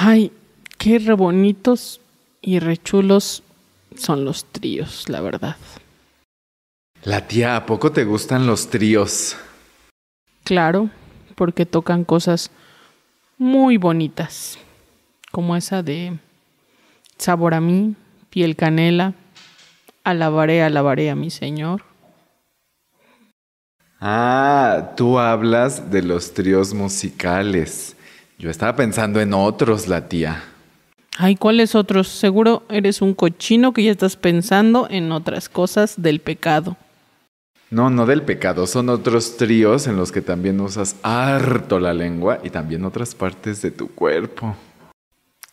Ay, qué re bonitos y re chulos son los tríos, la verdad. La tía, ¿a poco te gustan los tríos? Claro, porque tocan cosas muy bonitas, como esa de sabor a mí, piel canela, alabaré, alabaré a mi Señor. Ah, tú hablas de los tríos musicales. Yo estaba pensando en otros, la tía. Ay, ¿cuáles otros? Seguro eres un cochino que ya estás pensando en otras cosas del pecado. No, no del pecado, son otros tríos en los que también usas harto la lengua y también otras partes de tu cuerpo.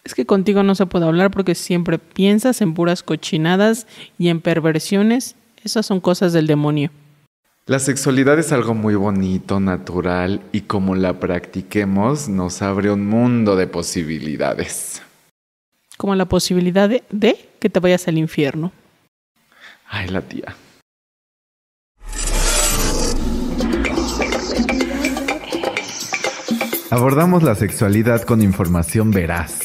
Es que contigo no se puede hablar porque siempre piensas en puras cochinadas y en perversiones. Esas son cosas del demonio. La sexualidad es algo muy bonito, natural y como la practiquemos nos abre un mundo de posibilidades. Como la posibilidad de, de que te vayas al infierno. Ay, la tía. Abordamos la sexualidad con información veraz.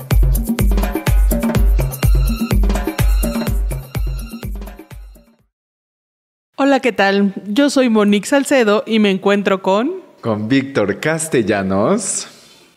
Hola, ¿qué tal? Yo soy Monique Salcedo y me encuentro con... Con Víctor Castellanos.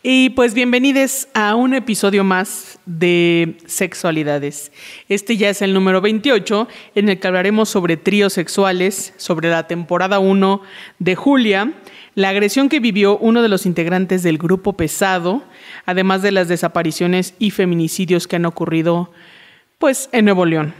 Y pues bienvenidos a un episodio más de Sexualidades. Este ya es el número 28 en el que hablaremos sobre tríos sexuales, sobre la temporada 1 de Julia, la agresión que vivió uno de los integrantes del grupo pesado, además de las desapariciones y feminicidios que han ocurrido pues en Nuevo León.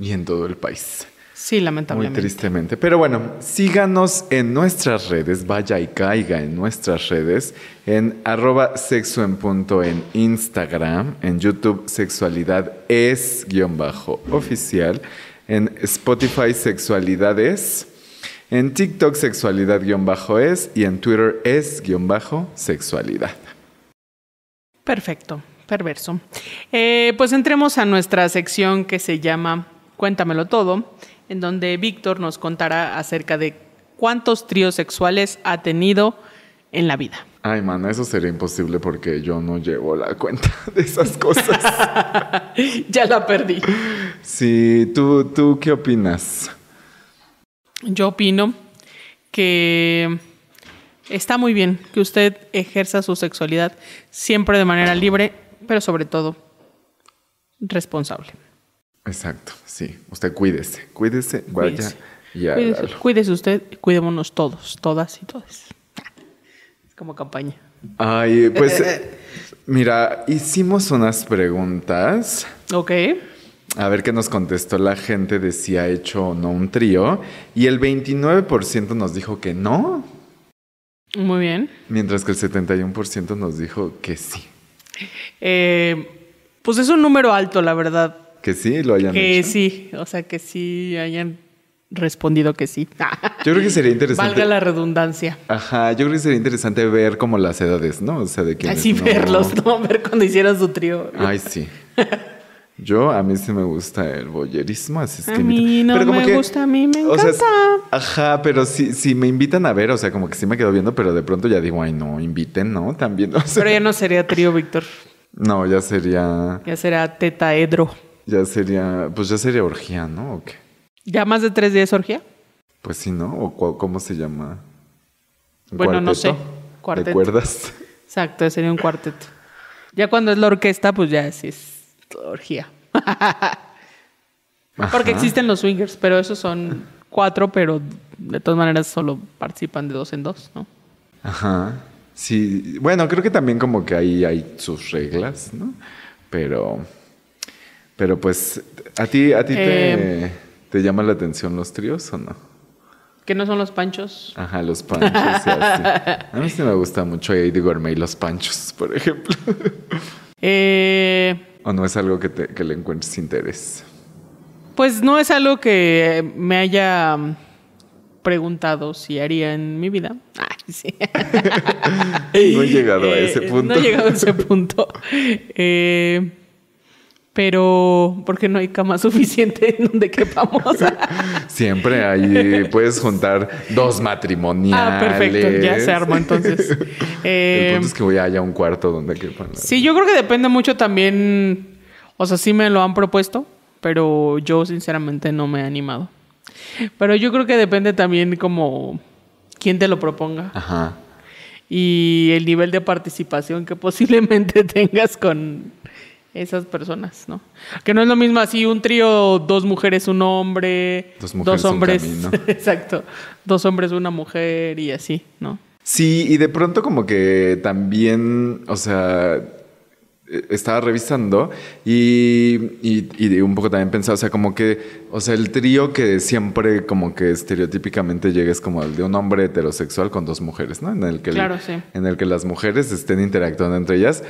Y en todo el país. Sí, Muy lamentablemente. tristemente. Pero bueno, síganos en nuestras redes, vaya y caiga en nuestras redes, en arroba sexo en punto en Instagram, en YouTube sexualidad es guion bajo oficial, en Spotify sexualidades, en TikTok sexualidad guion bajo es y en Twitter es guion bajo sexualidad. Perfecto, perverso. Eh, pues entremos a nuestra sección que se llama Cuéntamelo todo, en donde Víctor nos contará acerca de cuántos tríos sexuales ha tenido en la vida. Ay, mana, eso sería imposible porque yo no llevo la cuenta de esas cosas. ya la perdí. Sí, ¿tú, tú qué opinas? Yo opino que está muy bien que usted ejerza su sexualidad siempre de manera libre, pero sobre todo responsable. Exacto, sí. Usted cuídese, cuídese, vaya y Cuídese, hágalo. cuídese usted, cuidémonos todos, todas y todos. Es como campaña. Ay, pues, mira, hicimos unas preguntas. Ok. A ver qué nos contestó la gente de si ha hecho o no un trío. Y el 29% nos dijo que no, Muy bien. mientras que el 71% nos dijo que sí. Eh, pues es un número alto, la verdad. Que sí, lo hayan Que hecho. sí, o sea, que sí hayan respondido que sí. Yo creo que sería interesante. Valga la redundancia. Ajá, yo creo que sería interesante ver como las edades, ¿no? O sea, de quienes Así no- verlos, ¿no? Ver cuando hicieron su trío. Ay, sí. Yo, a mí sí me gusta el boyerismo, así es A que... mí no me gusta, a mí me o sea, encanta. ajá, pero si, si me invitan a ver, o sea, como que sí me quedo viendo, pero de pronto ya digo, ay, no, inviten, ¿no? También, o sea, Pero ya no sería trío, Víctor. no, ya sería, Ya será tetaedro. Ya sería, pues ya sería orgía, ¿no? ¿O qué? ¿Ya más de tres días, Orgía? Pues sí, ¿no? ¿O cómo se llama? ¿Un Bueno, no sé. ¿De Cuarteto. cuerdas? Exacto, sería un cuarteto. Ya cuando es la orquesta, pues ya sí es orgía. Porque existen los swingers, pero esos son cuatro, pero de todas maneras solo participan de dos en dos, ¿no? Ajá. Sí, bueno, creo que también como que ahí hay sus reglas, ¿no? Pero, pero pues, ¿a ti, a ti te, Eh. te llama la atención los tríos o no? Que no son los panchos. Ajá, los panchos y así. A mí sí me gusta mucho Eddie Gourmet y los panchos, por ejemplo. Eh, ¿O no es algo que, te, que le encuentres interés? Pues no es algo que me haya mm, preguntado si haría en mi vida. Ay, sí. No he llegado a ese Eh, punto. No he llegado a ese punto. Eh, pero porque no hay cama suficiente en donde quepamos. Siempre ahí puedes juntar dos matrimoniales. ah, perfecto, ya se armó entonces. El Eh, punto es que voy a haya un cuarto donde quepan. Sí, yo creo que depende mucho también. O sea, sí me lo han propuesto, pero yo sinceramente no me he animado. Pero yo creo que depende también como quién te lo proponga Ajá. y el nivel de participación que posiblemente tengas con esas personas, ¿no? Que no es lo mismo así un trío, dos mujeres, un hombre, Dos mujeres, un hombres, camino. exacto, dos hombres, una mujer y así, ¿no? Sí, y de pronto como que también, o sea, eh, estaba revisando y, y, y un poco también pensaba, o sea, como que, o sea, el trío que siempre como que estereotípicamente llega es como el de un hombre heterosexual con dos mujeres, ¿no? En el que, Claro, sí. en el que las mujeres estén interactuando entre ellas,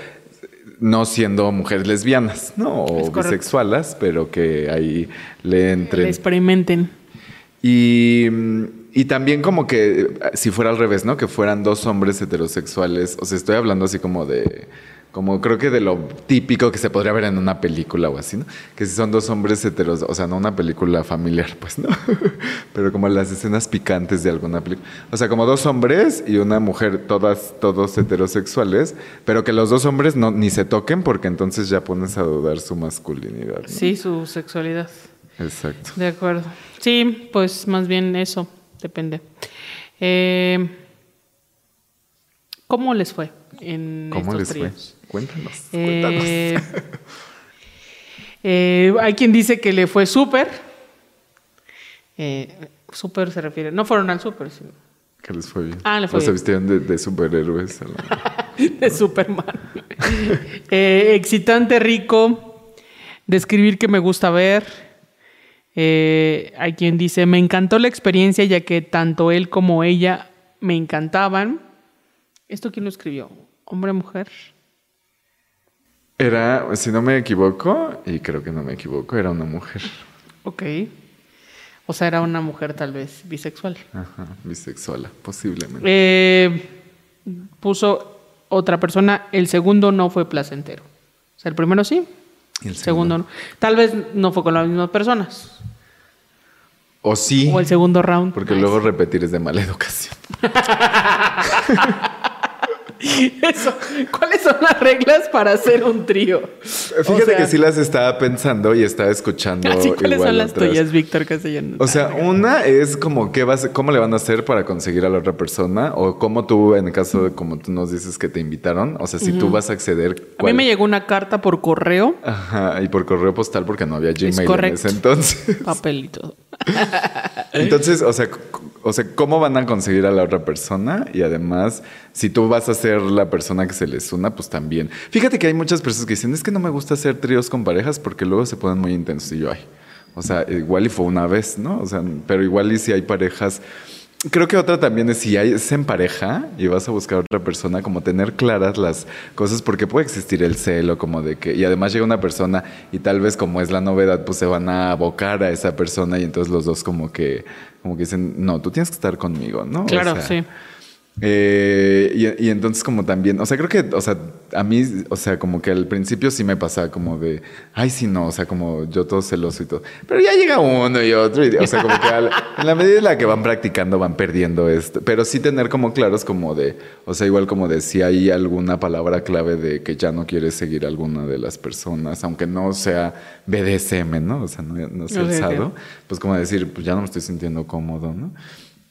no siendo mujeres lesbianas, ¿no? O correcto. bisexualas, pero que ahí le entren. Experimenten. Y, y también como que eh, si fuera al revés, ¿no? Que fueran dos hombres heterosexuales. O sea, estoy hablando así como de... Como creo que de lo típico que se podría ver en una película o así, ¿no? Que si son dos hombres heteros, o sea, no una película familiar, pues, ¿no? Pero como las escenas picantes de alguna película. O sea, como dos hombres y una mujer, todas, todos heterosexuales, pero que los dos hombres no, ni se toquen porque entonces ya pones a dudar su masculinidad. ¿no? Sí, su sexualidad. Exacto. De acuerdo. Sí, pues más bien eso, depende. Eh, ¿Cómo les fue en ¿Cómo estos les fue? tríos? Cuéntanos. cuéntanos. Eh, eh, hay quien dice que le fue súper. Eh, súper se refiere. No fueron al súper, sino Que les fue bien. Ah, le fue O se bien. vistieron de, de superhéroes. la- de Superman. Eh, excitante, rico. Describir que me gusta ver. Eh, hay quien dice, me encantó la experiencia ya que tanto él como ella me encantaban. ¿Esto quién lo escribió? ¿Hombre o mujer? Era, si no me equivoco, y creo que no me equivoco, era una mujer. Ok. O sea, era una mujer tal vez bisexual. Ajá, bisexual, posiblemente. Eh, puso otra persona, el segundo no fue placentero. O sea, el primero sí, el segundo no. Tal vez no fue con las mismas personas. O sí, O el segundo round. porque luego repetir es de mala educación. Eso. ¿Cuáles son las reglas para hacer un trío? Fíjate O sea, que sí las estaba pensando y estaba escuchando. Así, ¿cuáles igual son las otras. tuyas, Víctor Castellanos? O sea, una es como qué vas, cómo le van a hacer para conseguir a la otra persona o cómo tú, en el caso de como tú nos dices que te invitaron, o sea, si tú vas a acceder. a mí ¿cuál- me llegó una carta por correo, Ajá, y por correo postal porque no había Gmail en correcto. ese entonces. papel y todo. Entonces, o sea, o sea, ¿cómo van a conseguir a la otra persona? Y además, si tú vas a ser la persona que se les una, pues también. Fíjate que hay muchas personas que dicen, es que no me gusta hacer tríos con parejas porque luego se ponen muy intensos. Y yo, ay, o sea, igual y fue una vez, ¿no? O sea, pero igual y si hay parejas... Creo que otra también es si hay, es en pareja y vas a buscar a otra persona, como tener claras las cosas, porque puede existir el celo, como de que, y además llega una persona y tal vez como es la novedad, pues se van a abocar a esa persona y entonces los dos como que, como que dicen, no, tú tienes que estar conmigo, ¿no? O Claro, sea, sí. Eh, y, y entonces como también, o sea, creo que, o sea, a mí, o sea, como que al principio sí me pasaba como de, ay, sí, no, o sea, como yo todo celoso y todo. Pero ya llega uno y otro, y, o sea, como que al- en la medida en la que van practicando van perdiendo esto. Pero sí tener como claros como de, o sea, igual como de si hay alguna palabra clave de que ya no quieres seguir a alguna de las personas, aunque no sea BDSM, ¿no? O sea, no, no sea alzado, pues como decir, pues ya no me estoy sintiendo cómodo, ¿no?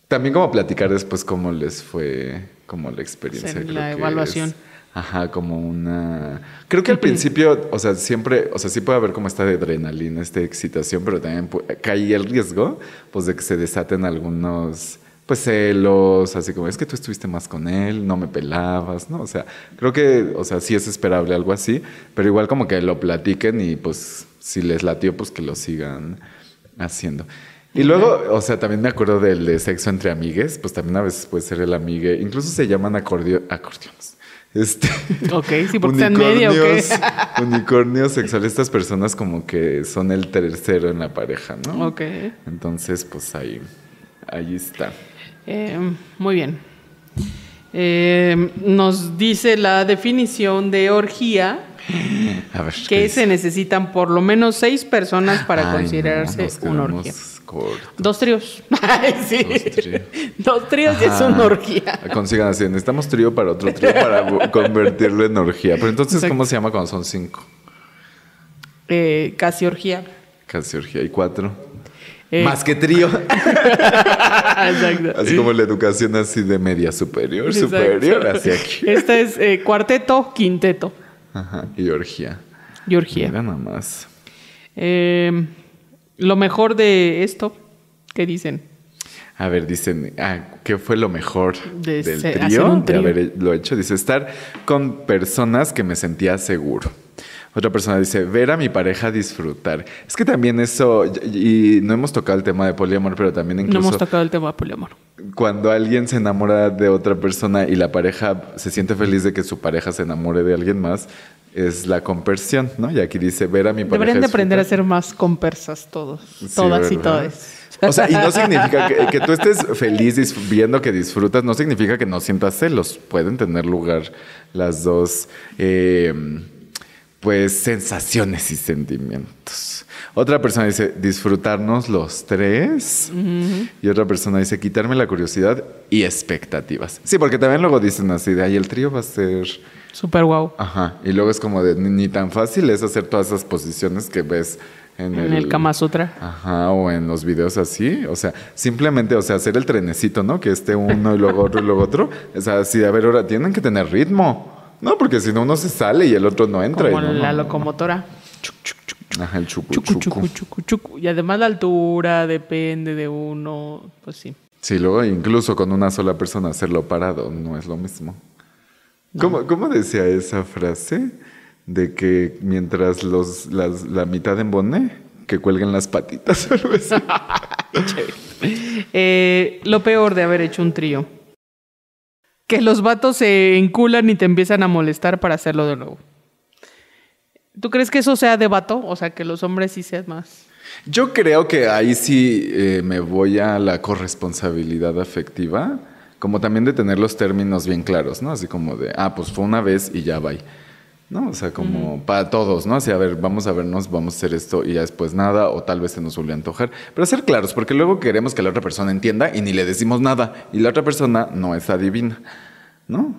También como platicar después cómo les fue como la experiencia. Sí, creo la que evaluación. es- ajá, como una... Creo que al principio, o sea, siempre, o sea, sí puede haber como esta de adrenalina, esta excitación, pero también cae el riesgo, pues, de que se desaten algunos, pues, celos, así como, es que tú estuviste más con él, no me pelabas, ¿no? O sea, creo que, o sea, sí es esperable algo así, pero igual como que lo platiquen y, pues, si les latió, pues, que lo sigan haciendo. Y luego, o sea, también me acuerdo del de sexo entre amigues, pues también a veces puede ser el amigue, incluso se llaman acordio- acordeones. Este, Ok, sí, porque está en medio, ¿o qué? unicornios, sexuales, estas personas como que son el tercero en la pareja, ¿no? Ok. Entonces, pues ahí, ahí está. Eh, muy bien. Eh, nos dice la definición de orgía A ver. ¿qué que se necesitan por lo menos seis personas para Ay, no, considerarse nos una orgía. Dos tríos. Ay, sí. Dos tríos. Dos tríos y es una orgía. Consigan así, necesitamos trío para otro trío para convertirlo en orgía. Pero entonces, Exacto. ¿cómo se llama cuando son cinco? Eh, casi orgía. Casi orgía y cuatro. Eh, Más que trío. Exacto. Así como la educación así de media superior, Exacto. superior, hacia aquí. Este es eh, cuarteto, quinteto Ajá, y orgía. y orgía. Mira nada más. Eh, lo mejor de esto, ¿qué dicen? A ver, dicen, ah, ¿qué fue lo mejor De del trío? trío. De haberlo hecho. Dice, estar con personas que me sentía seguro. Otra persona dice, ver a mi pareja disfrutar. Es que también eso, y no hemos tocado el tema de poliamor, pero también No incluso hemos tocado el tema de poliamor. cuando alguien se enamora de otra persona y la pareja se siente feliz de que su pareja se enamore de alguien más, es la conversión, ¿no? Y aquí dice, ver a mi pareja Deberían de aprender a ser más compersas todos. Sí, todas y todes. O sea, y no significa que, que tú estés feliz viendo que disfrutas, no significa que no sientas celos. Pueden tener lugar las dos, eh, pues, sensaciones y sentimientos. Otra persona dice, disfrutarnos los tres. Y otra persona dice, quitarme la curiosidad y expectativas. Sí, porque también luego dicen así de, ay, el trío va a ser... Súper guau. Ajá. Y luego es como de, ni, ni tan fácil es hacer todas esas posiciones que ves en, En el Kama Sutra. Ajá, o en los videos así. O sea, simplemente, o sea, hacer el trenecito, ¿no? Que esté uno y luego otro y luego otro. O sea, así, a ver, ahora tienen que tener ritmo. No, porque si no uno se sale y el otro no entra. Como y no, la no, locomotora. Chuc, chuc, chuc, chuc, Ajá, el chucu, chucu, chucu. chucu. Y además la altura depende de uno. Pues sí. Sí, luego incluso con una sola persona hacerlo parado no es lo mismo. ¿Cómo, cómo decía esa frase? De que mientras los, las- la mitad embone, que cuelguen las patitas. Eh, lo peor de haber hecho un trío. Que los vatos se enculan y te empiezan a molestar para hacerlo de nuevo. ¿Tú crees que eso sea de vato? O sea, que los hombres sí sean más. Yo creo que ahí sí eh, me voy a la corresponsabilidad afectiva, como también de tener los términos bien claros, ¿no? Así como de, ah, pues fue una vez y ya va. ¿No? O sea, como para todos, ¿no? Así, a ver, vamos a vernos, vamos a hacer esto y ya después nada, o tal vez se nos vuelve a antojar. Pero ser claros, porque luego queremos que la otra persona entienda y ni le decimos nada. Y la otra persona no es adivina, ¿no?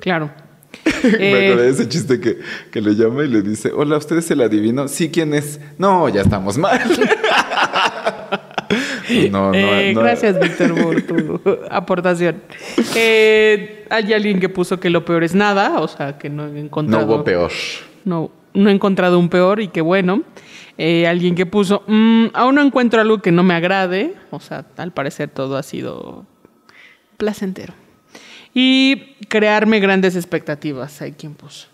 Claro. Me Eh, acordé de ese chiste que, que le llama y le dice, hola, ¿usted es el adivino? Sí, ¿quién es? No, ya estamos mal. no, no, Eh, no. Gracias, Víctor, por tu aportación. Eh, hay alguien que puso que lo peor es nada, o sea, que no he No encontrado. hubo peor. No, no he encontrado un peor y qué bueno. Eh, alguien que puso, "Mm, aún no encuentro algo que no me agrade. O sea, al parecer todo ha sido placentero. Y crearme grandes expectativas. Hay quien puso.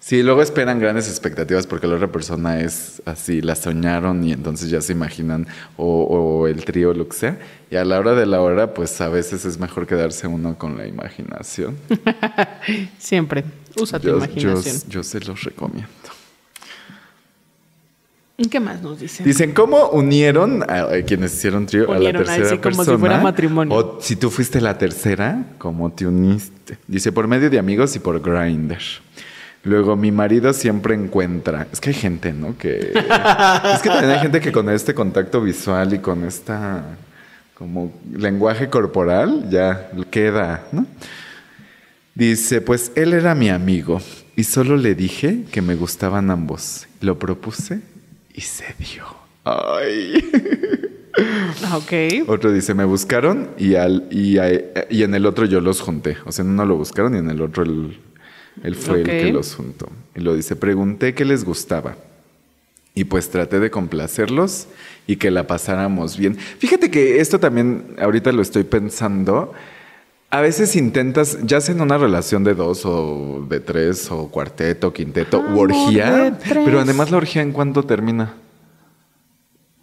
Sí, luego esperan grandes expectativas porque la otra persona es así, la soñaron y entonces ya se imaginan o, o el trío, lo que sea. Y a la hora de la hora, pues a veces es mejor quedarse uno con la imaginación. Siempre. Usa tu Yo, imaginación. yo se los recomiendo. ¿Y qué más nos dicen? Dicen, ¿cómo unieron a, a quienes hicieron trío a la tercera así como si persona? fuera matrimonio. O si tú fuiste la tercera, ¿cómo te uniste? Dice, por medio de amigos y por Grindr. Luego, mi marido siempre encuentra. Es que hay gente, ¿no? Que. es que también hay gente que con este contacto visual y con esta. como lenguaje corporal ya queda, ¿no? Dice, pues él era mi amigo y solo le dije que me gustaban ambos. Lo propuse y se dio. Ay. Ah, Ok. Otro dice, me buscaron y, al, y, a- y en el otro yo los junté. O sea, en uno lo buscaron y en el otro él, él fue el que los juntó. Y lo dice, pregunté qué les gustaba. Y pues traté de complacerlos y que la pasáramos bien. Fíjate que esto también, ahorita lo estoy pensando. A veces intentas, ya sea en una relación de dos o de tres o cuarteto, quinteto, u Amor de orgía, pero además la orgía en cuánto termina.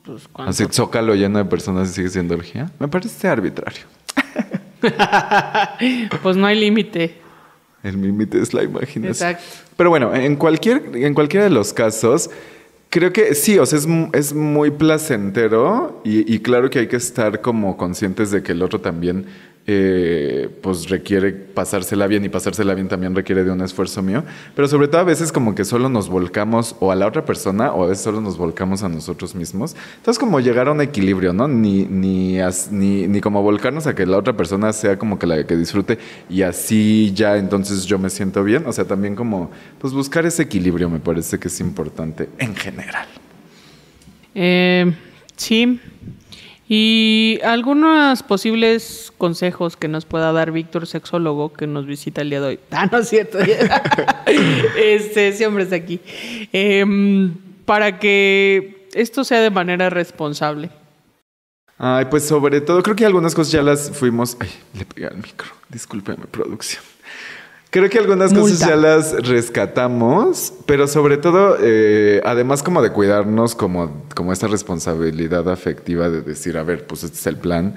Pues, ¿cuánto? Así zócalo lleno de personas y sigue siendo orgía. Me parece arbitrario. pues no hay límite. El límite es la imaginación. Exacto. Pero bueno, en, cualquier, en cualquiera de los casos, creo que sí, o sea, es, es muy placentero y, y claro que hay que estar como conscientes de que el otro también eh, pues requiere pasársela bien y pasársela bien también requiere de un esfuerzo mío, pero sobre todo a veces como que solo nos volcamos o a la otra persona o a veces solo nos volcamos a nosotros mismos. Entonces como llegar a un equilibrio, ¿no? Ni, ni, ni como volcarnos a que la otra persona sea como que la que disfrute y así ya entonces yo me siento bien, o sea, también como pues buscar ese equilibrio me parece que es importante en general. Eh, sí. Y algunos posibles consejos que nos pueda dar Víctor, sexólogo, que nos visita el día de hoy. Ah, no es cierto. este, hombre está aquí. Em, para que esto sea de manera responsable. Ay, pues sobre todo, creo que algunas cosas ya las fuimos. Ay, le pegué al micro. Discúlpeme, producción. Creo que algunas cosas ya las rescatamos, pero sobre todo, eh, además como de cuidarnos, como, como esta responsabilidad afectiva de decir, a ver, pues este es el plan.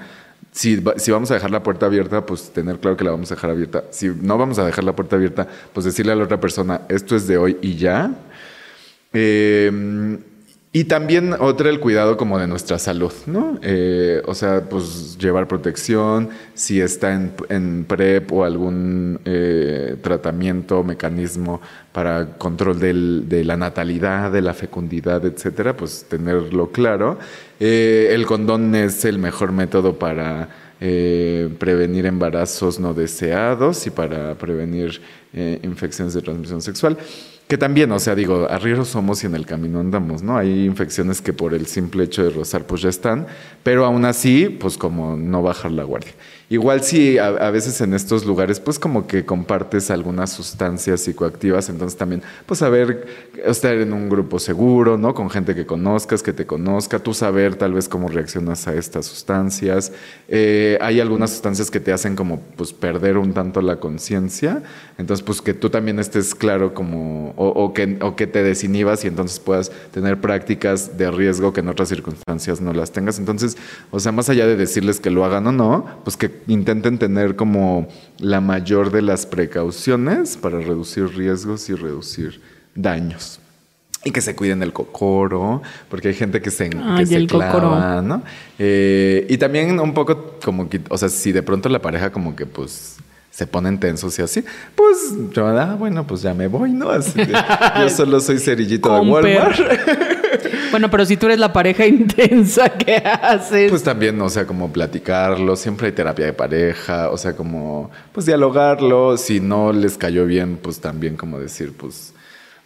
Si, si vamos a dejar la puerta abierta, pues tener claro que la vamos a dejar abierta. Si no vamos a dejar la puerta abierta, pues decirle a la otra persona, esto es de hoy y ya. Eh, y también otra, el cuidado como de nuestra salud, ¿no? Eh, o sea, pues llevar protección, si está en, PrEP o algún eh, tratamiento, mecanismo para control de la natalidad, de la fecundidad, etcétera, pues tenerlo claro. Eh, el condón es el mejor método para eh, prevenir embarazos no deseados y para prevenir infecciones de transmisión sexual. Que también, o sea, digo, arrieros somos y en el camino andamos, ¿no? Hay infecciones que por el simple hecho de rozar, pues ya están, pero aún así, pues como no bajar la guardia. Igual si a, a veces en estos lugares, pues como que compartes algunas sustancias psicoactivas, entonces también, pues saber estar en un grupo seguro, ¿no? Con gente que conozcas, que te conozca, tú saber tal vez cómo reaccionas a estas sustancias. Eh, hay algunas sustancias que te hacen como, pues, perder un tanto la conciencia, entonces, pues que tú también estés claro como, o, que, o que te desinhibas y entonces puedas tener prácticas de riesgo que en otras circunstancias no las tengas. Entonces, o sea, más allá de decirles que lo hagan o no, pues que intenten tener como la mayor de las precauciones para reducir riesgos y reducir daños. Y que se cuiden el cocoro, porque hay gente que se, que se clava, cocoro. ¿no? Eh, y también un poco como que, o sea, si de pronto la pareja como que pues se ponen tensos y así, pues yo, ah, bueno, pues ya me voy, ¿no? Así de, yo solo soy cerillito de. Walmart. Bueno, pero si tú eres la pareja intensa, ¿qué haces? Pues también, o sea, como platicarlo, siempre hay terapia de pareja, o sea, como, pues dialogarlo, si no les cayó bien, pues también como decir, pues,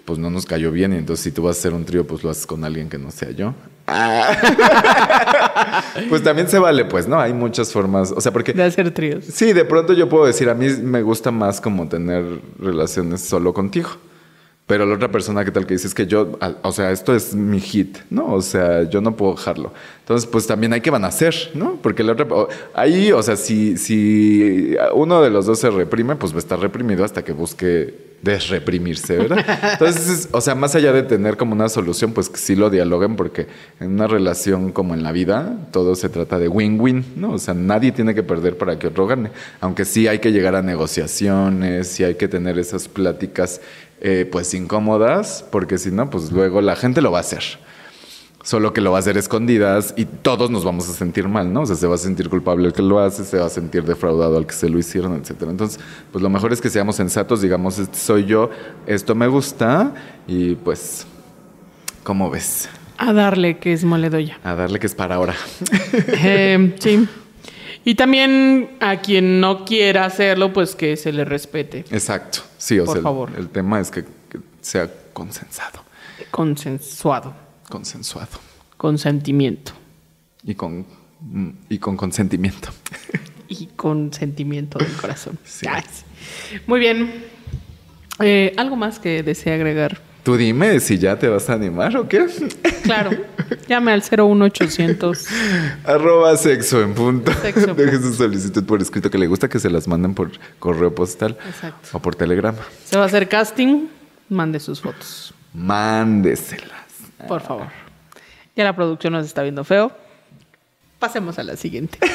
pues no nos cayó bien, y entonces si tú vas a hacer un trío, pues lo haces con alguien que no sea yo. pues también se vale, pues, ¿no? Hay muchas formas, o sea, porque... de hacer tríos. Sí, de pronto yo puedo decir, a mí me gusta más como tener relaciones solo contigo. Pero la otra persona, ¿qué tal que dices que yo, o sea, esto es mi hit, ¿no? O sea, yo no puedo dejarlo. Entonces, pues también hay que van a hacer, ¿no? Porque la otra, ahí, o sea, si, si uno de los dos se reprime, pues va a estar reprimido hasta que busque desreprimirse, ¿verdad? Entonces, es- o sea, más allá de tener como una solución, pues que sí lo dialoguen, porque en una relación como en la vida, todo se trata de win-win, ¿no? O sea, nadie tiene que perder para que otro gane. Aunque sí hay que llegar a negociaciones, sí hay que tener esas pláticas, eh, pues incómodas, porque si no, pues luego la gente lo va a hacer. Solo que lo va a hacer escondidas y todos nos vamos a sentir mal, ¿no? O sea, se va a sentir culpable el que lo hace, se va a sentir defraudado al que se lo hicieron, etcétera. Entonces, pues lo mejor es que seamos sensatos, digamos, este soy yo, esto me gusta y pues, ¿cómo ves? A darle, que es moledoya. A darle que es para ahora. Eh, sí. Y también a quien no quiera hacerlo, pues que se le respete. Exacto. Sí, o Por sea, el- favor. El, tema es que, que sea consensado, Consensuado. consensuado Consentimiento. y con, mm, y con consentimiento. Y con sentimiento del corazón. Sí. Muy bien. Eh, ¿Algo más que desee agregar? Tú dime si ya te vas a animar o qué. Claro. Llame al 01800. Arroba sexo en punto. Sexo Deje su solicitud por escrito que le gusta que se las manden por correo postal Exacto. o por telegrama. Se va a hacer casting. Mande sus fotos. Mándeselas. Por favor. Ya la producción nos está viendo feo. Pasemos a la siguiente.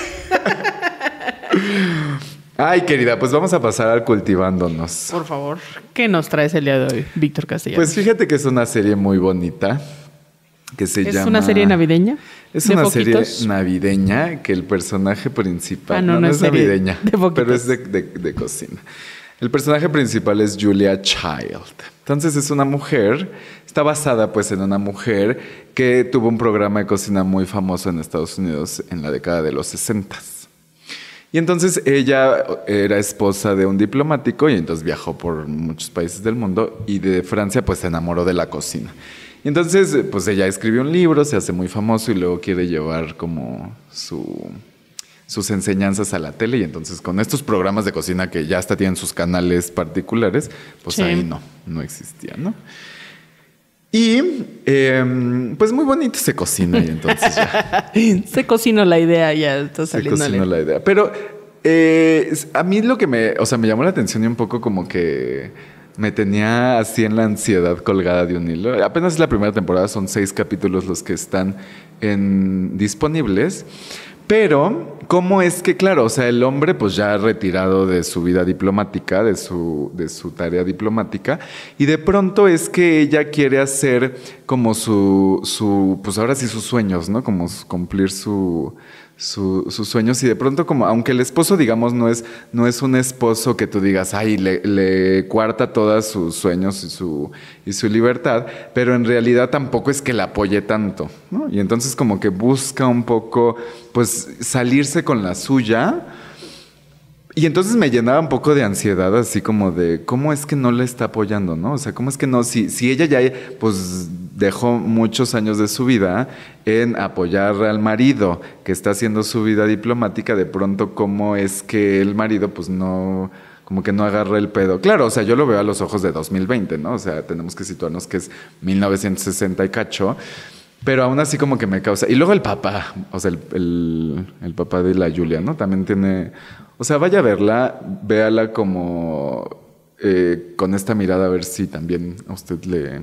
Ay, querida, pues vamos a pasar al cultivándonos. Por favor, ¿qué nos traes el día de hoy, Víctor Castellanos? Pues fíjate que es una serie muy bonita que se ¿Es llama... una serie navideña? Es ¿De una serie navideña que el personaje principal... Ah, no, no es es navideña, pero es de, de- de cocina. El personaje principal es Julia Child. Entonces es una mujer, está basada pues en una mujer que tuvo un programa de cocina muy famoso en Estados Unidos en la década de los 60. Y entonces ella era esposa de un diplomático y entonces viajó por muchos países del mundo y de Francia pues se enamoró de la cocina. Y entonces pues ella escribió un libro, se hace muy famoso y luego quiere llevar como su, sus enseñanzas a la tele y entonces con estos programas de cocina que ya hasta tienen sus canales particulares, pues Sí. ahí no, no existía, ¿no? Y em, pues muy bonito se cocina y entonces ya. Se cocinó la idea, ya está Se saliendo. cocinó la idea. Pero eh, a mí lo que me, o sea, me llamó la atención y un poco como que me tenía así en la ansiedad colgada de un hilo. Apenas es la primera temporada, son seis capítulos los que están en- disponibles. Pero, ¿cómo es que, claro, o sea, el hombre pues ya retirado de su vida diplomática, de su, de su tarea diplomática, y de pronto es que ella quiere hacer como su, su pues ahora sí sus sueños, ¿no? Como cumplir su, su- sus sueños y de pronto como, aunque el esposo, digamos, no es, no es un esposo que tú digas, ay, le, cuarta todos sus sueños y su, y su libertad, pero en realidad tampoco es que la apoye tanto. Y entonces como que busca un poco, pues, salirse con la suya. Y entonces me llenaba un poco de ansiedad, así como de cómo es que no le está apoyando, ¿no? O sea, cómo es que no, si, si ella ya pues dejó muchos años de su vida en apoyar al marido que está haciendo su vida diplomática, de pronto cómo es que el marido pues no, como que no agarra el pedo. Claro, o sea, yo lo veo a los ojos de 2020, ¿no? O sea, tenemos que situarnos que es 1960 y cacho. Pero aún así como que me causa... Y luego el papá, o sea, el, el- papá de la Julia, ¿no? También tiene... O sea, vaya a verla, véala como eh, con esta mirada a ver si también a usted le,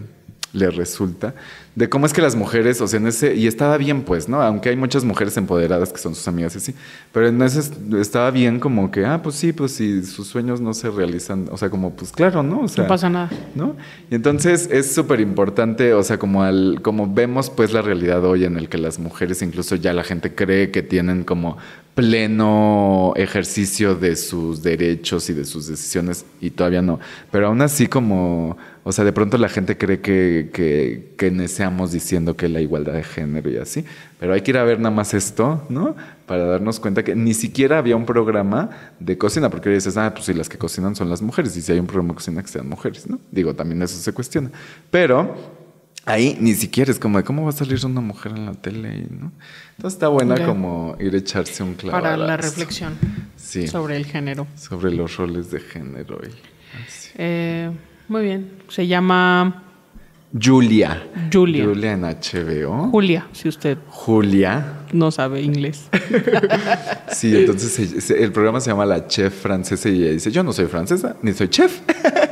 le resulta. De cómo es que las mujeres, o sea, en ese... Y estaba bien, pues, ¿no? Aunque hay muchas mujeres empoderadas que son sus amigas y así. Pero en ese estaba bien como que, ah, pues sí, pues si sus sueños no se realizan. O sea, como, pues claro, ¿no? O sea, No pasa nada. ¿no? Y entonces es súper importante, o sea, como al, como vemos pues la realidad hoy en el que las mujeres, incluso ya la gente cree que tienen como pleno ejercicio de sus derechos y de sus decisiones y todavía no. Pero aún así como, o sea, de pronto la gente cree que, que, que neceamos diciendo que la igualdad de género y así. Pero hay que ir a ver nada más esto, ¿no? Para darnos cuenta que ni siquiera había un programa de cocina, porque dices, ah, pues si las que cocinan son las mujeres, y si hay un programa de cocina que sean mujeres, ¿no? Digo, también eso se cuestiona. Pero ahí ni siquiera es como de cómo va a salir una mujer en la tele, ¿no? Entonces está buena como ir a echarse un clavo. Para la reflexión Sí. sobre el género. Sobre los roles de género. y así. Eh, muy bien. Se llama Julia. Julia. Julia en HBO. Julia, si usted Julia. no sabe inglés. Sí, entonces el programa se llama La Chef Francesa y ella dice, yo no soy francesa, ni soy chef,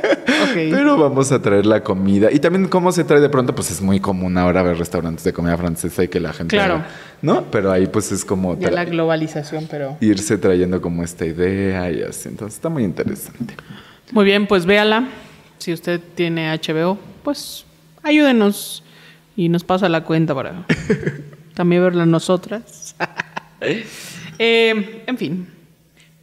pero vamos a traer la comida. Y también cómo se trae de pronto, pues es muy común ahora ver restaurantes de comida francesa y que la gente... Claro. ¿No? Pero ahí pues es como Ya la globalización, pero... irse trayendo como esta idea y así. Entonces está muy interesante. Muy bien, pues véala. Si usted tiene HBO, pues ayúdenos y nos pasa la cuenta para también verla nosotras. Eh, en fin,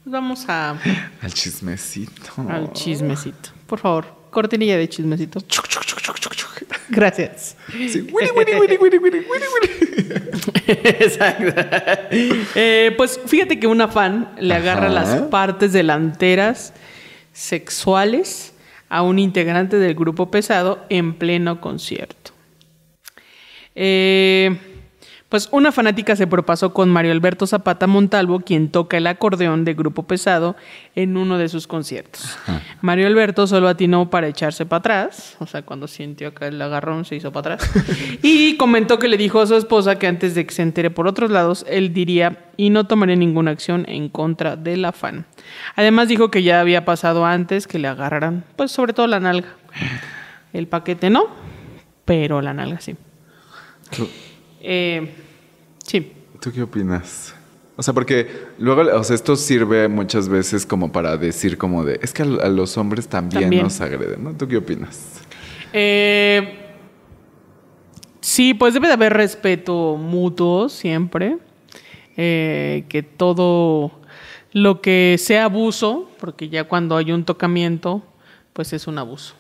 pues vamos a, Al chismecito. al chismecito. Por favor, cortinilla de chismecito. Gracias. Sí. Exacto. Eh, pues fíjate que una fan le agarra Ajá. las partes delanteras sexuales a un integrante del grupo pesado en pleno concierto. Eh, pues una fanática se propasó con Mario Alberto Zapata Montalvo, quien toca el acordeón de Grupo Pesado en uno de sus conciertos. Mario Alberto solo atinó para echarse para atrás, o sea, cuando sintió acá el agarrón se hizo para atrás, y comentó que le dijo a su esposa que antes de que se entere por otros lados, él diría y no tomaría ninguna acción en contra de la fan. Además dijo que ya había pasado antes que le agarraran, pues sobre todo la nalga. El paquete no, pero la nalga sí. ¿Tú, Eh, sí. tú qué opinas? O sea, porque luego, o sea, esto sirve muchas veces como para decir como de, es que a, a los hombres también, También. nos agreden, ¿no? ¿Tú qué opinas? Eh, sí, pues debe de haber respeto mutuo siempre. Eh, que todo lo que sea abuso, porque ya cuando hay un tocamiento, pues es un abuso.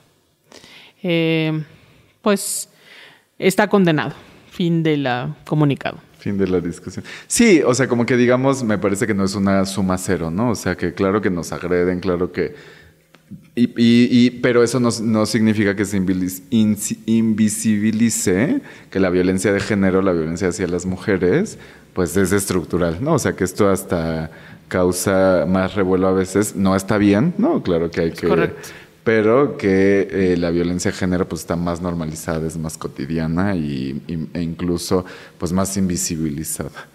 Eh, pues está condenado. Fin de la comunicado. Fin de la discusión. Sí, o sea, como que digamos, me parece que no es una suma cero, ¿no? O sea, que claro que nos agreden, claro que... Y, y- y- pero eso no, no significa que se invisibilice que la violencia de género, la violencia hacia las mujeres, pues es estructural, ¿no? O sea, que esto hasta causa más revuelo a veces. No está bien, ¿no? Claro que hay que... correcto. Pero que eh, la violencia de género pues está más normalizada, es más cotidiana y, y- e incluso pues más invisibilizada.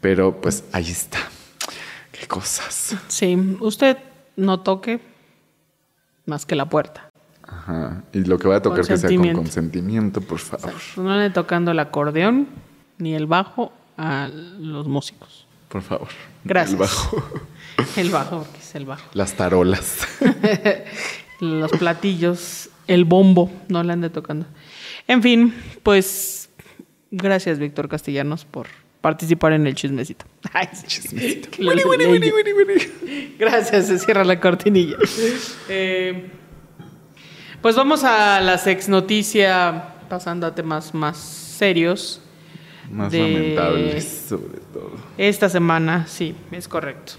Pero pues ahí está. Qué cosas. Sí, usted no toque más que la puerta. Ajá. Y lo que va a tocar que sea con Consentimiento. consentimiento, por favor. No le tocando el acordeón ni el bajo a los músicos. Por favor. Gracias. El bajo. El bajo, porque es el bajo. Las tarolas. Los platillos, el bombo, no le ande tocando. En fin, pues gracias Víctor Castellanos por participar en el chismecito. Ay. Chismecito. Que lo leí. Gracias, se cierra la cortinilla. Eh, pues vamos a la sex noticia, pasando a temas más serios. Más De- lamentables, sobre todo. Esta semana, sí, es correcto.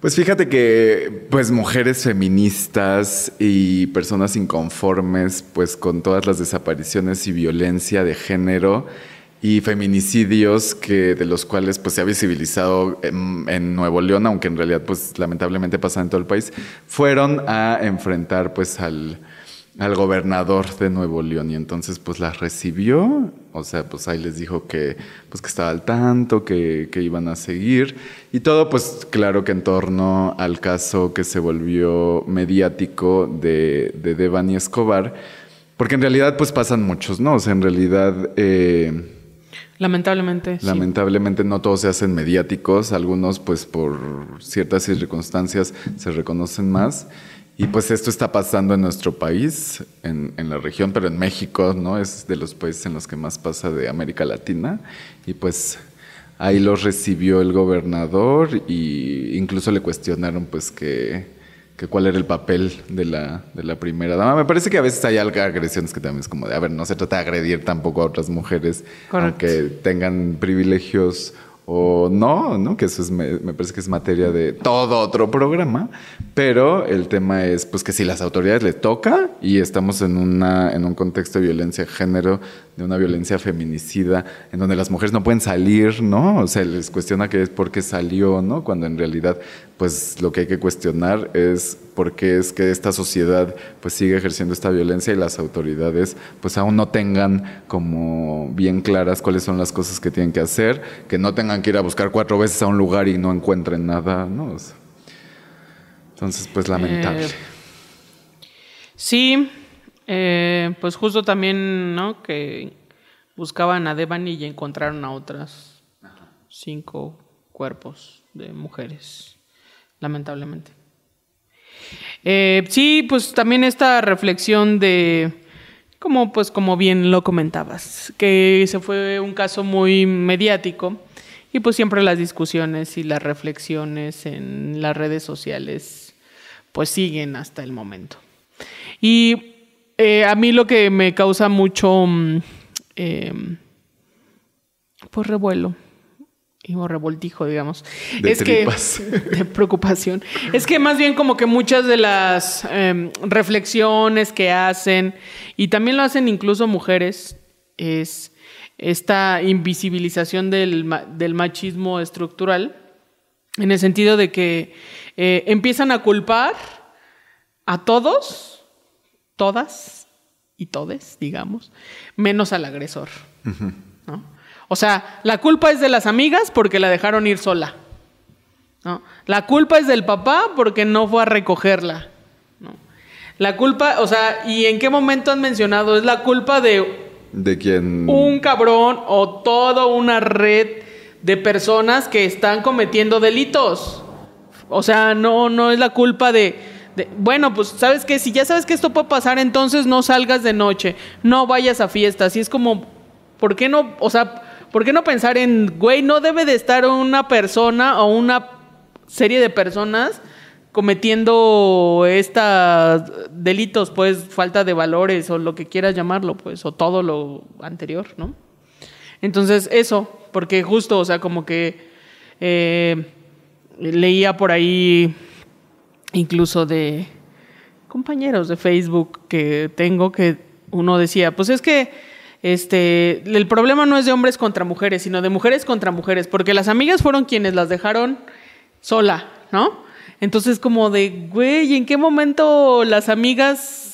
Pues fíjate que pues mujeres feministas y personas inconformes pues con todas las desapariciones y violencia de género y feminicidios que de los cuales pues se ha visibilizado en, Nuevo León, aunque en realidad pues lamentablemente pasa en todo el país, fueron a enfrentar pues al al gobernador de Nuevo León y entonces pues las recibió, o sea, pues ahí les dijo que pues que estaba al tanto, que, que iban a seguir y todo pues claro que en torno al caso que se volvió mediático de, de Devani Escobar, porque en realidad pues pasan muchos, ¿no? O sea, en realidad... eh, Lamentablemente, sí. Lamentablemente no todos se hacen mediáticos, algunos pues por ciertas circunstancias se reconocen más. Y pues esto está pasando en nuestro país, en, en la región, pero en México, ¿no? Es de los países en los que más pasa de América Latina. Y pues ahí los recibió el gobernador y incluso le cuestionaron pues que, que cuál era el papel de la, de la primera dama. Me parece que a veces hay agresiones que también es como de, a ver, no se trata de agredir tampoco a otras mujeres, aunque tengan privilegios o no, ¿no? Que eso es, me, me parece que es materia de todo otro programa, pero el tema es pues que si las autoridades le toca y estamos en, una, en un contexto de violencia de género, de una violencia feminicida, en donde las mujeres no pueden salir, ¿no? O sea, les cuestiona que es porque salió, ¿no? Cuando en realidad pues lo que hay que cuestionar es por qué es que esta sociedad pues sigue ejerciendo esta violencia y las autoridades pues aún no tengan como bien claras cuáles son las cosas que tienen que hacer, que no tengan que ir a buscar cuatro veces a un lugar y no encuentren nada, ¿no? Entonces pues lamentable. Eh, Sí, eh, pues justo también, ¿no? Que buscaban a Devani y encontraron a otras cinco cuerpos de mujeres, lamentablemente. Eh, sí, pues también esta reflexión de, como pues como bien lo comentabas, que se fue un caso muy mediático y pues siempre las discusiones y las reflexiones en las redes sociales pues siguen hasta el momento. Y eh, a mí lo que me causa mucho mm, eh, pues revuelo y o revoltijo, digamos, De es tripas. que de preocupación. Es que más bien como que muchas de las eh, reflexiones que hacen y también lo hacen incluso mujeres es esta invisibilización del machismo estructural en el sentido de que eh, empiezan a culpar a todos, todas y todes, digamos, menos al agresor. ¿no? O sea, la culpa es de las amigas porque la dejaron ir sola. ¿no? La culpa es del papá porque no fue a recogerla. ¿no? La culpa, o sea, ¿y en qué momento han mencionado? Es la culpa de De quien... un cabrón o toda una red de personas que están cometiendo delitos. O sea, no, no es la culpa de, bueno, pues sabes que si ya sabes que esto puede pasar, entonces no salgas de noche, no vayas a fiestas. Y es como, ¿por qué no? O sea, ¿por qué no pensar en, güey, no debe de estar una persona o una serie de personas cometiendo estos delitos, pues falta de valores o lo que quieras llamarlo, pues, o todo lo anterior, ¿no? Entonces, eso, porque justo, o sea, como que eh, leía por ahí incluso de compañeros de Facebook que tengo que uno decía, pues es que este el problema no es de hombres contra mujeres, sino de mujeres contra mujeres, porque las amigas fueron quienes las dejaron sola, ¿no? Entonces como de, güey, ¿en qué momento las amigas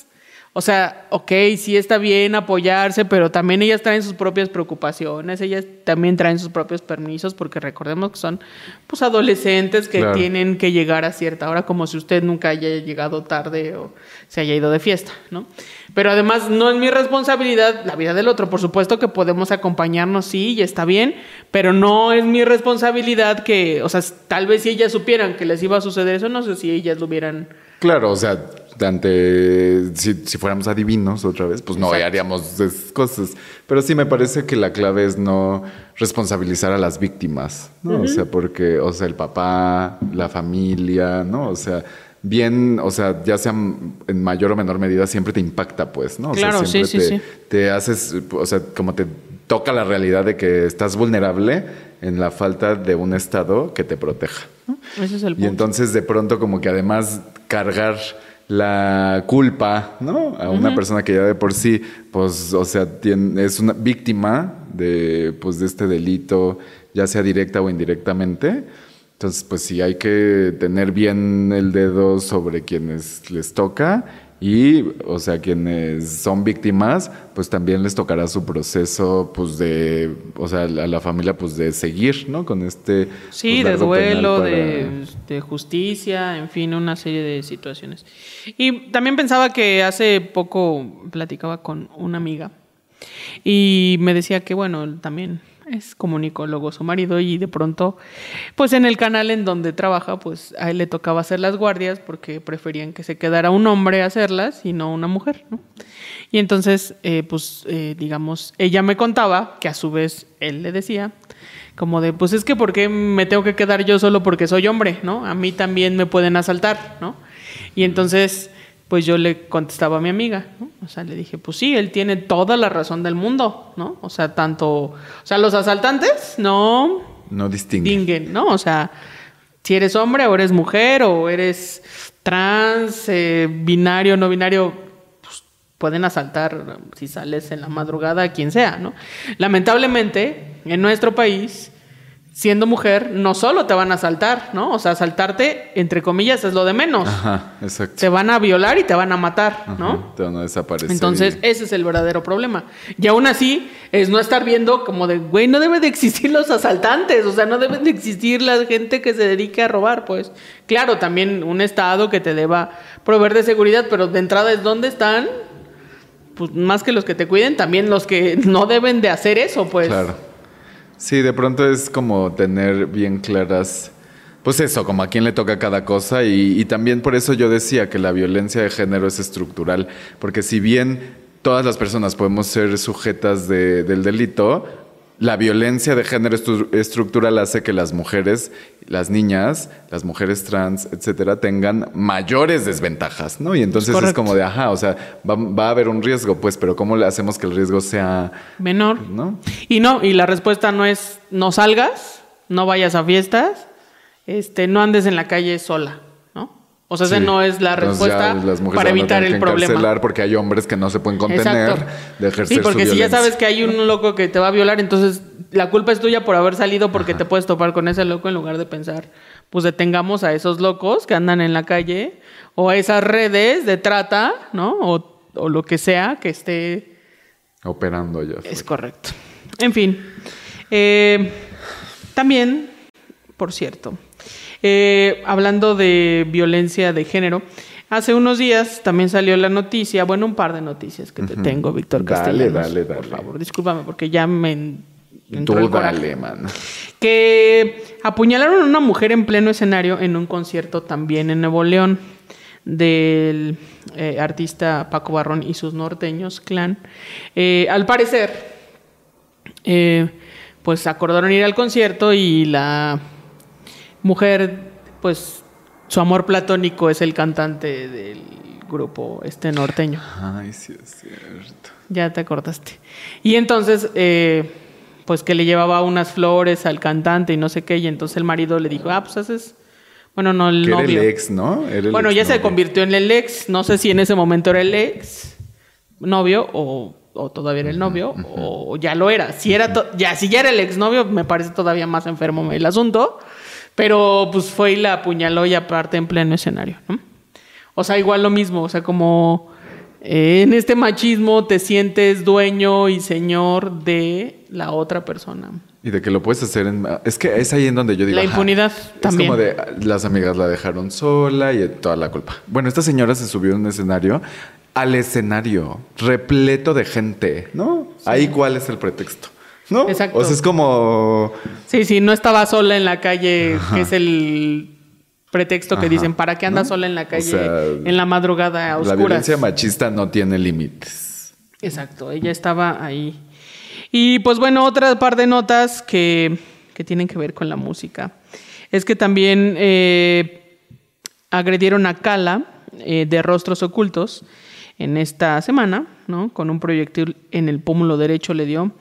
o sea, ok, sí está bien apoyarse, pero también ellas traen sus propias preocupaciones, ellas también traen sus propios permisos, porque recordemos que son pues adolescentes que Claro. tienen que llegar a cierta hora, como si usted nunca haya llegado tarde o se haya ido de fiesta, ¿no? Pero además no es mi responsabilidad la vida del otro, por supuesto que podemos acompañarnos, sí, y está bien, pero no es mi responsabilidad que, o sea, tal vez si ellas supieran que les iba a suceder eso, no sé si ellas lo hubieran... Claro, o sea, ante si, si fuéramos adivinos otra vez, pues no Exacto. haríamos esas cosas. Pero sí me parece que la clave es no responsabilizar a las víctimas, ¿no? O sea, porque, o sea, el papá, la familia, ¿no? O sea, bien, o sea, ya sea en mayor o menor medida, siempre te impacta, pues, ¿no? O Claro, sea, siempre sí, te, sí, sí. te haces, o sea, como te toca la realidad de que estás vulnerable en la falta de un Estado que te proteja. ¿no? Ese es el Y punto. entonces de pronto como que además cargar la culpa, ¿no? A una persona que ya de por sí, pues, o sea, tiene- es una víctima de, pues, de este delito, ya sea directa o indirectamente. Entonces, pues sí, hay que tener bien el dedo sobre quienes les toca y, o sea, quienes son víctimas, pues también les tocará su proceso, pues de, o sea, a la familia, pues de seguir, ¿no? Con este... Sí, pues, de largo penal duelo, para- de, de justicia, en fin, una serie de situaciones. Y también pensaba que hace poco platicaba con una amiga y me decía que, bueno, también es comunicólogo su marido y de pronto, pues en el canal en donde trabaja, pues a él le tocaba hacer las guardias porque preferían que se quedara un hombre a hacerlas y no una mujer, ¿no? Y entonces, eh, pues, eh, digamos, ella me contaba que a su vez él le decía, como de, pues es que ¿por qué me tengo que quedar yo solo porque soy hombre, ¿no? A mí también me pueden asaltar, ¿no? Y entonces, pues yo le contestaba a mi amiga, ¿no? O sea, le dije, pues sí, él tiene toda la razón del mundo, ¿no? O sea, tanto, o sea, los asaltantes no No distingue. distinguen, ¿no? O sea, si eres hombre o eres mujer o eres trans, eh, binario, no binario, pues, pueden asaltar si sales en la madrugada a quien sea, ¿no? Lamentablemente, en nuestro país, siendo mujer, no solo te van a asaltar, ¿no? O sea, asaltarte, entre comillas, es lo de menos. Ajá, exacto. Te van a violar y te van a matar, ¿no? Te van a desaparecer. Entonces, ese es el verdadero problema. Y aún así, es no estar viendo como de, güey, no deben de existir los asaltantes, o sea, no deben de existir la gente que se dedique a robar, pues. Claro, también un Estado que te deba proveer de seguridad, pero de entrada es dónde están, pues más que los que te cuiden, también los que no deben de hacer eso, pues. Claro. Sí, de pronto es como tener bien claras, pues eso, como a quién le toca cada cosa y, y también por eso yo decía que la violencia de género es estructural, porque si bien todas las personas podemos ser sujetas de- del delito, la violencia de género estru- estructural hace que las mujeres, las niñas, las mujeres trans, etcétera, tengan mayores desventajas, ¿no? Y entonces es como de, ajá, o sea, va, va a haber un riesgo, pues, pero ¿cómo le hacemos que el riesgo sea, Menor. ¿no? Y no, y la respuesta no es no salgas, no vayas a fiestas, este, no andes en la calle sola. O sea, esa no es la Entonces respuesta ya para evitar el problema. porque hay hombres que no se pueden contener Exacto. de ejercer Sí, porque su si ya sabes que hay un loco que te va a violar, entonces la culpa es tuya por haber salido porque te puedes topar con ese loco en lugar de pensar, pues detengamos a esos locos que andan en la calle o a esas redes de trata, ¿no? O, o lo que sea que esté Operando ya. es correcto. En fin. eh, también, por cierto, eh, hablando de violencia de género, hace unos días también salió la noticia, bueno, un par de noticias que te tengo, Víctor Dale, Castellanos. dale, Por dale. favor, discúlpame porque ya me Tú dale, man. que apuñalaron a una mujer en pleno escenario en un concierto también en Nuevo León del eh, artista Paco Barrón y sus norteños clan. Eh, al parecer, eh, pues acordaron ir al concierto y la mujer, pues su amor platónico es el cantante del grupo este norteño. Ay, sí es cierto. Ya te acordaste. Y entonces, eh, pues que le llevaba unas flores al cantante y no sé qué, y entonces el marido le dijo, ah, pues haces... Bueno, no, el Que era novio. el ex, ¿no? Era el bueno, ya se convirtió en el ex. No sé si en ese momento era el ex novio o, o todavía era el novio o ya lo era. Si era ya si ya era el ex novio, me parece todavía más enfermo el asunto. Pero pues fue y la apuñaló y aparte en pleno escenario, ¿no? O sea, igual lo mismo, o sea, como eh, en este machismo te sientes dueño y señor de la otra persona. Y de que lo puedes hacer en... Es que es ahí en donde yo digo... La ajá, impunidad también. Es como de las amigas la dejaron sola y toda la culpa. Bueno, esta señora se subió a un escenario, al escenario, repleto de gente, ¿no? Ahí cuál es el pretexto, ¿no? Exacto. O sea, es como... Sí, sí, no estaba sola en la calle, que es el pretexto que Ajá. dicen, ¿para qué andas ¿No? sola en la O calle sea, en la madrugada a La oscuras? violencia machista no tiene límites. Exacto, ella estaba ahí. Y pues bueno, otra par de notas que, que tienen que ver con la música. Es que también eh, agredieron a Kala eh, de Rostros Ocultos en esta semana, ¿no? Con un proyectil en el pómulo derecho le dio.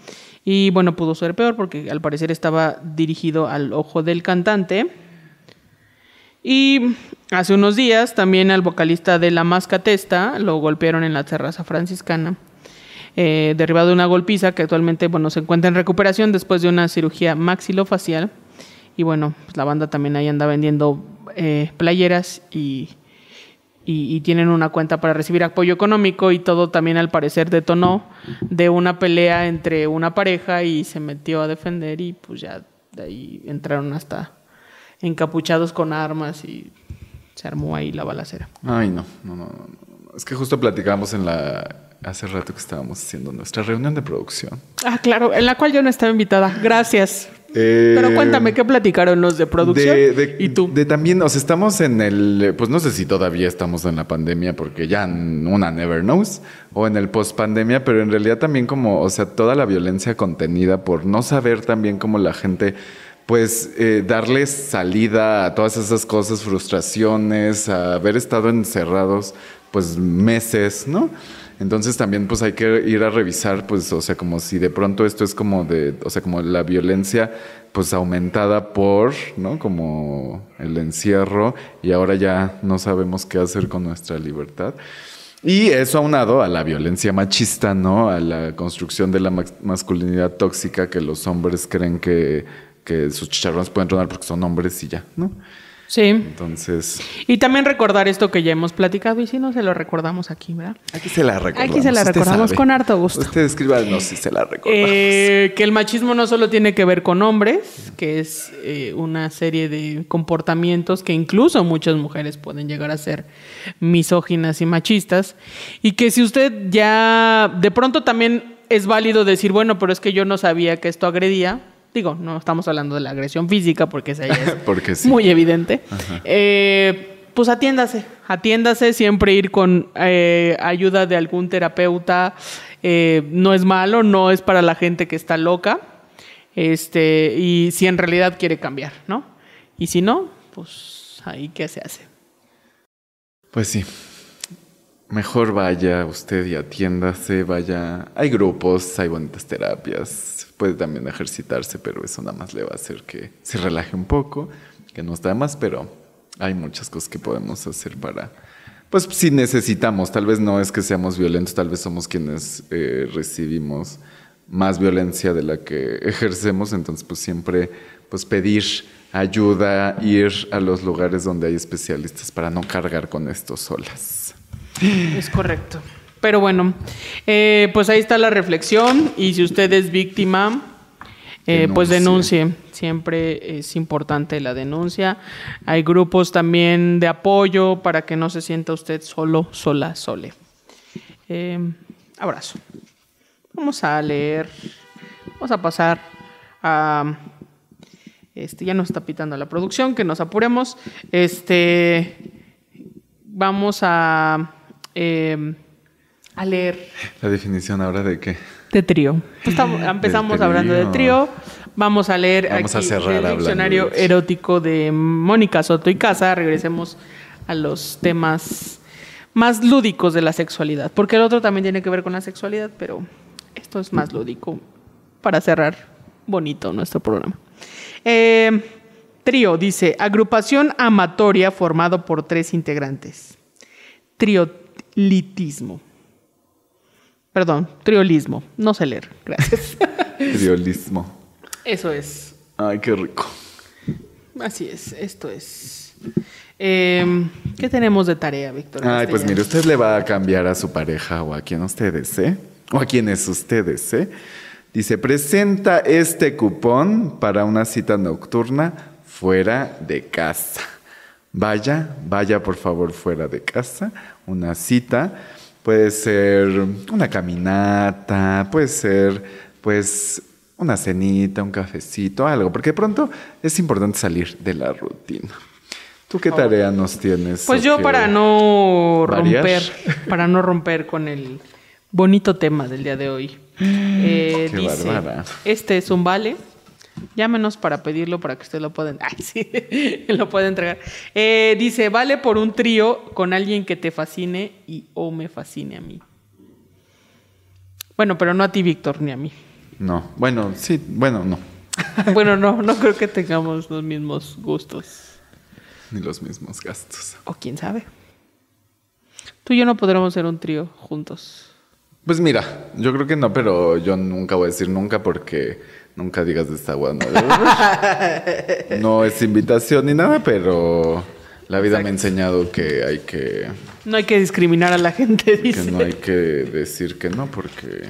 Y bueno, pudo ser peor porque al parecer estaba dirigido al ojo del cantante. Y hace unos días también al vocalista de La Mascatesta lo golpearon en la terraza franciscana, eh, derribado de una golpiza que actualmente bueno, se encuentra en recuperación después de una cirugía maxilofacial. Y bueno, pues la banda también ahí anda vendiendo eh, playeras y, y, y tienen una cuenta para recibir apoyo económico y todo también al parecer detonó de una pelea entre una pareja y se metió a defender y pues ya de ahí entraron hasta encapuchados con armas y se armó ahí la balacera. Ay, no, no, no, no, no. Es que justo platicábamos en la... Hace rato que estábamos haciendo nuestra reunión de producción. Ah, claro, en la cual yo no estaba invitada. Gracias. Eh, Pero cuéntame, ¿qué platicaron los de producción? De, de- y tú. De también, o sea, estamos en el, pues no sé si todavía estamos en la pandemia, porque ya una never knows, o en el post pandemia, pero en realidad también como, o sea, toda la violencia contenida por no saber también cómo la gente, pues, eh, darles salida a todas esas cosas, frustraciones, a haber estado encerrados, pues, meses, ¿no? Entonces también pues hay que ir a revisar, pues, o sea, como si de pronto esto es como de, o sea, como la violencia pues aumentada por, ¿no? Como el encierro y ahora ya no sabemos qué hacer con nuestra libertad. Y eso aunado a la violencia machista, ¿no? A la construcción de la mas- masculinidad tóxica que los hombres creen que, que sus chicharrones pueden tronar porque son hombres y ya, ¿no? Sí. Entonces, Y también recordar esto que ya hemos platicado y si no se lo recordamos aquí, ¿verdad? aquí se la recordamos. Aquí se la recordamos con harto gusto. Usted escríbanos si se la recordamos. Eh, que el machismo no solo tiene que ver con hombres, que es eh, una serie de comportamientos que incluso muchas mujeres pueden llegar a ser misóginas y machistas. Y que si usted ya de pronto también es válido decir, bueno, pero es que yo no sabía que esto agredía. Digo, no estamos hablando de la agresión física porque esa ya es Porque sí. muy evidente. Eh, pues atiéndase, atiéndase, siempre ir con eh, ayuda de algún terapeuta. eh, no es malo, no es para la gente que está loca. Este, y si en realidad quiere cambiar, ¿no? Y si no, pues ahí qué se hace. Pues sí. Mejor vaya usted y atiéndase, vaya. Hay grupos, hay bonitas terapias, puede también ejercitarse, pero eso nada más le va a hacer que se relaje un poco, que no está más, pero hay muchas cosas que podemos hacer para. Pues si necesitamos, tal vez no es que seamos violentos, tal vez somos quienes eh, recibimos más violencia de la que ejercemos, entonces pues siempre pues pedir ayuda, ir a los lugares donde hay especialistas para no cargar con esto solas. Es correcto. Pero bueno, eh, pues ahí está la reflexión y si usted es víctima, eh, pues Denuncie. Siempre es importante la denuncia. Hay grupos también de apoyo para que no se sienta usted solo, sola, sole. Eh, abrazo. Vamos a leer, vamos a pasar a Este, ya nos está pitando la producción, que nos apuremos. Este, vamos a, eh, a leer La definición ahora de qué. de trío. Pues empezamos trío. hablando de trío. Vamos a leer Vamos a cerrar el diccionario de erótico de Mónica Soto y Casa. Regresemos a los temas más lúdicos de la sexualidad. Porque el otro también tiene que ver con la sexualidad, pero esto es más lúdico para cerrar bonito nuestro programa. Eh, trío dice, agrupación amatoria formado por tres integrantes. Triolitismo. Perdón, triolismo. No sé leer. Gracias. Triolismo. Eso es. Ay, qué rico. Así es. Esto es. Eh, ¿Qué tenemos de tarea, Víctor? Ay, pues mire, usted le va a cambiar a su pareja o a quien usted desee, o a quienes usted desee. Dice, presenta este cupón para una cita nocturna fuera de casa. Vaya, vaya por favor fuera de casa. Una cita puede ser una caminata, puede ser pues una cenita, un cafecito, algo, porque de pronto es importante salir de la rutina. ¿Tú qué tarea nos tienes? Pues yo para no variar? romper, para no romper con el bonito tema del día de hoy. eh, Qué dice, bárbara. este es un vale. Llámenos para pedirlo para que usted lo pueda, ay, sí, lo pueda entregar. Eh, dice, vale por un trío con alguien que te fascine y o me fascine a mí. Bueno, pero no a ti, Víctor, ni a mí. No, bueno, sí, bueno, no. Bueno, no, no creo que tengamos los mismos gustos. Ni los mismos gastos. O quién sabe. Tú y yo no podremos ser un trío juntos. Pues mira, yo creo que no, pero yo nunca voy a decir nunca porque nunca digas de esta agua. No, es invitación ni nada, pero la vida me ha enseñado que hay que, No hay que discriminar a la gente, que dice. no hay que decir que no porque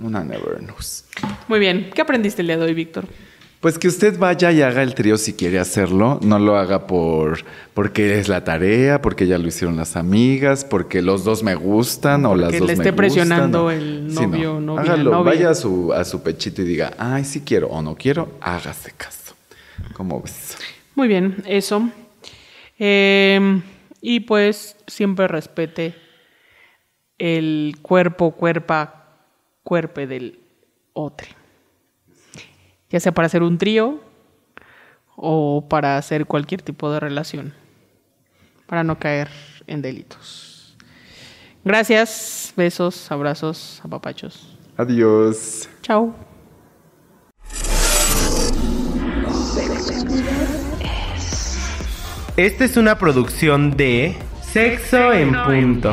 una never knows. Muy bien. ¿Qué aprendiste el día de hoy, Víctor? Pues que usted vaya y haga el trío si quiere hacerlo. No lo haga por porque es la tarea, porque ya lo hicieron las amigas, porque los dos me gustan o las dos le me esté gustan, presionando o- el Sí, novio, novia, Hágalo, novia. vaya a su, a su pechito y diga, ay, sí quiero o no quiero, hágase caso. ¿Cómo ves? Muy bien, eso. Eh, y pues siempre respete el cuerpo, cuerpa, cuerpe del otro. Ya sea para hacer un trío o para hacer cualquier tipo de relación. Para no caer en delitos. Gracias, besos, abrazos, apapachos. Adiós. Chao. Esta es una producción de Sexo en Punto.